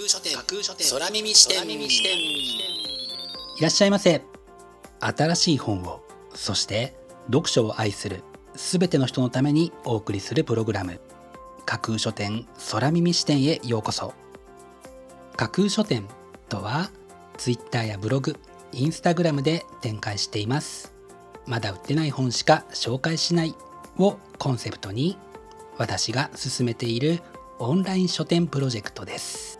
架空書店。架空書店。空耳視点。いらっしゃいませ。新しい本をそして読書を愛するすべての人のためにお送りするプログラム。架空書店空耳視点へようこそ。架空書店とは Twitter やブログインスタグラムで展開しています。まだ売ってない本しか紹介しないをコンセプトに私が進めているオンライン書店プロジェクトです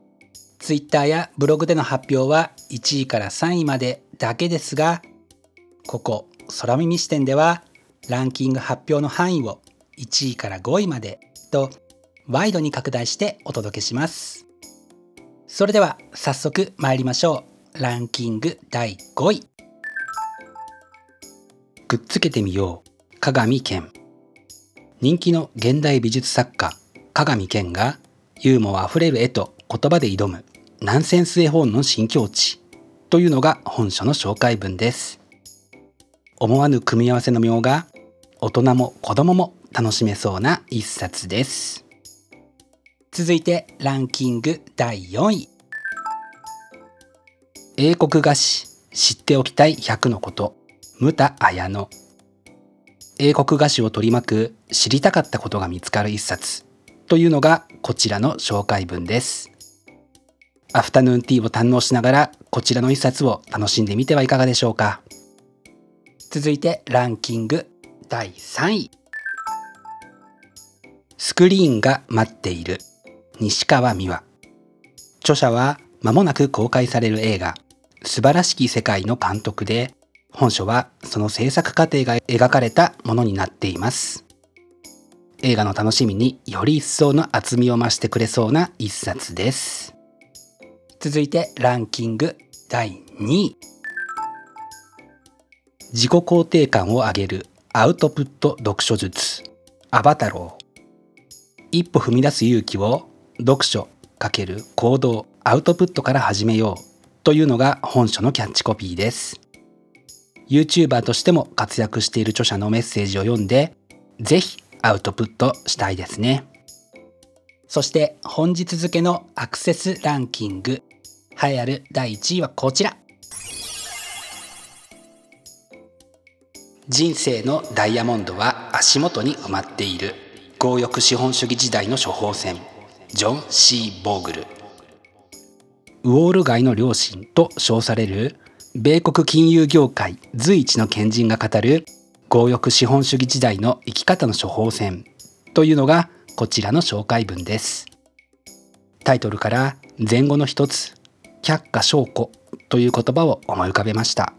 Twitter やブログでの発表は1位から3位までだけですがここ空耳視点ではランキング発表の範囲を1位から5位までとワイドに拡大してお届けします。それでは早速参りましょう。ランキング第5位。くっつけてみよう。鏡健人気の現代美術作家鏡健がユーモアあふれる絵と言葉で挑む。ナンセンス絵本の新境地というのが本書の紹介文です。思わぬ組み合わせの妙が大人も子供も楽しめそうな一冊です。続いてランキング第4位。英国菓子知っておきたい100のこと。ムタ綾乃。英国菓子を取り巻く知りたかったことが見つかる一冊。というのがこちらの紹介文です。アフタヌーンティーを堪能しながらこちらの一冊を楽しんでみてはいかがでしょうか。続いてランキング第3位。スクリーンが待っている西川美和。著者は間もなく公開される映画素晴らしき世界の監督で本書はその制作過程が描かれたものになっています。映画の楽しみにより一層の厚みを増してくれそうな一冊です。続いてランキング第2位。自己肯定感を上げるアウトプット読書術。アバタロー一歩踏み出す勇気を読書×行動。アウトプットから始めよう。というのが本書のキャッチコピーです。YouTuber としても活躍している著者のメッセージを読んで、ぜひアウトプットしたいですね。そして本日付のアクセスランキング、栄えある第1位はこちら。人生のダイヤモンドは足元に埋まっている。強欲資本主義時代の処方箋。ジョン・ C・ ボーグル。ウォール街の両親と称される。米国金融業界随一の賢人が語る。強欲資本主義時代の生き方の処方箋。というのがこちらの紹介文です。タイトルから前後の一つ。却下証拠という言葉を思い浮かべました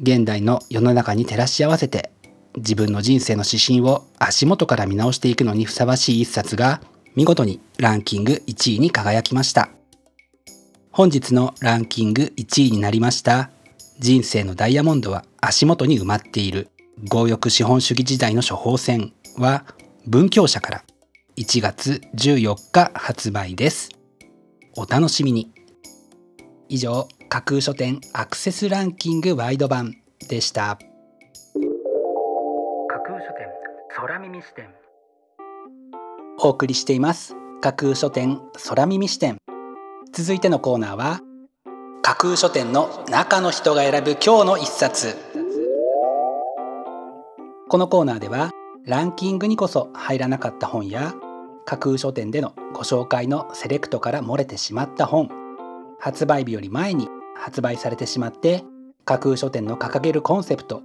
現代の世の中に照らし合わせて自分の人生の指針を足元から見直していくのにふさわしい一冊が見事にランキング1位に輝きました本日のランキング1位になりました人生のダイヤモンドは足元に埋まっている強欲資本主義時代の処方箋は文教社から1月14日発売です。お楽しみに。以上、架空書店アクセスランキングワイド版でした。架空書店空耳視点。お送りしています。架空書店空耳視点。続いてのコーナーは架空書店の中の人が選ぶ今日の一冊。このコーナーではランキングにこそ入らなかった本や架空書店でのご紹介のセレクトから漏れてしまった本発売日より前に発売されてしまって架空書店の掲げるコンセプト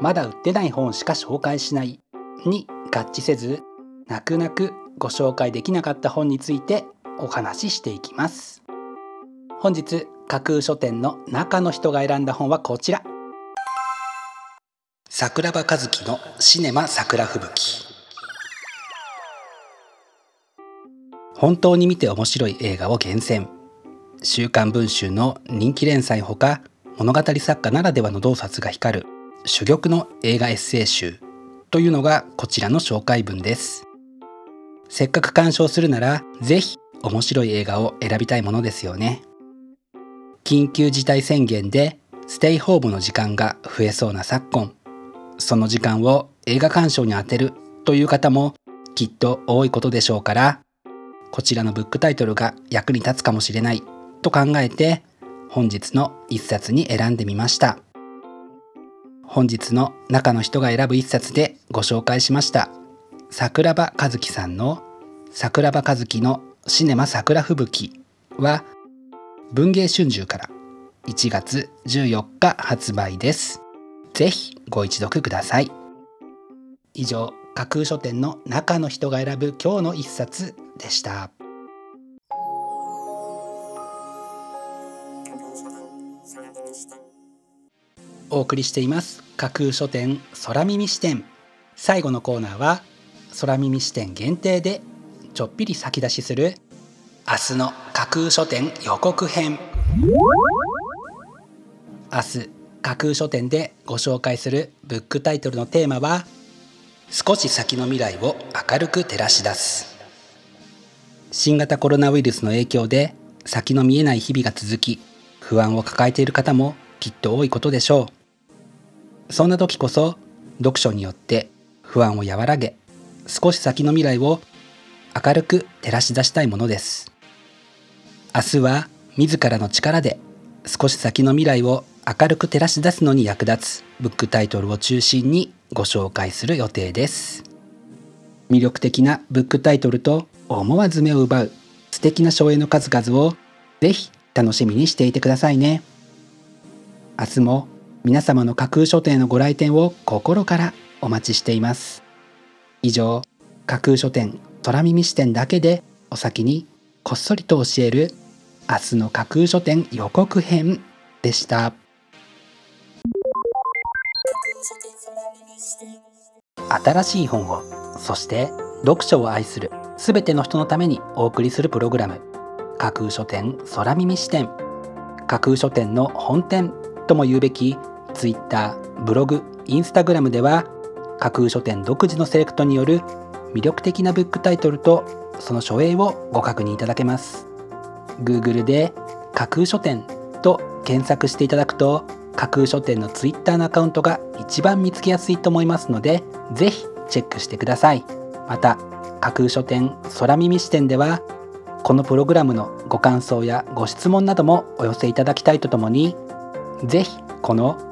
まだ売ってない本しか紹介しないに合致せず泣く泣くご紹介できなかった本についてお話ししていきます。本日架空書店の中の人が選んだ本はこちら。桜庭和樹のシネマ桜吹雪。本当に見て面白い映画を厳選。週刊文春の人気連載ほか物語作家ならではの洞察が光る珠玉の映画エッセイ集というのがこちらの紹介文です。せっかく鑑賞するならぜひ面白い映画を選びたいものですよね。緊急事態宣言でステイホームの時間が増えそうな昨今その時間を映画鑑賞に充てるという方もきっと多いことでしょうからこちらのブックタイトルが役に立つかもしれないと考えて本日の一冊に選んでみました。本日の中の人が選ぶ一冊でご紹介しました。桜庭和樹さんの桜庭和樹のシネマ桜吹雪は文芸春秋から1月14日発売です。ぜひご一読ください。以上架空書店の中の人が選ぶ今日の一冊でした。お送りしています。架空書店空耳視点。最後のコーナーは空耳視点限定でちょっぴり先出しする明日の架空書店予告編。明日架空書店でご紹介するブックタイトルのテーマは少し先の未来を明るく照らし出す。新型コロナウイルスの影響で先の見えない日々が続き不安を抱えている方もきっと多いことでしょう。そんな時こそ読書によって不安を和らげ少し先の未来を明るく照らし出したいものです。明日は自らの力で少し先の未来を明るく照らし出すのに役立つブックタイトルを中心にご紹介する予定です。魅力的なブックタイトルと思わず目を奪う素敵な省エの数々をぜひ楽しみにしていてくださいね。明日も皆様の架空書店のご来店を心からお待ちしています。以上架空書店虎耳視点だけでお先にこっそりと教える明日の架空書店予告編でした。新しい本をそして読書を愛するすべての人のためにお送りするプログラム。架空書店空耳視点架空書店の本店とも言うべき Twitter ブログインスタグラムでは架空書店独自のセレクトによる魅力的なブックタイトルとその書影をご確認いただけます。Google で架空書店と検索していただくと架空書店の Twitter のアカウントが一番見つけやすいと思いますのでぜひチェックしてください。また架空書店空耳視点ではこのプログラムのご感想やご質問などもお寄せいただきたいとともにぜひこの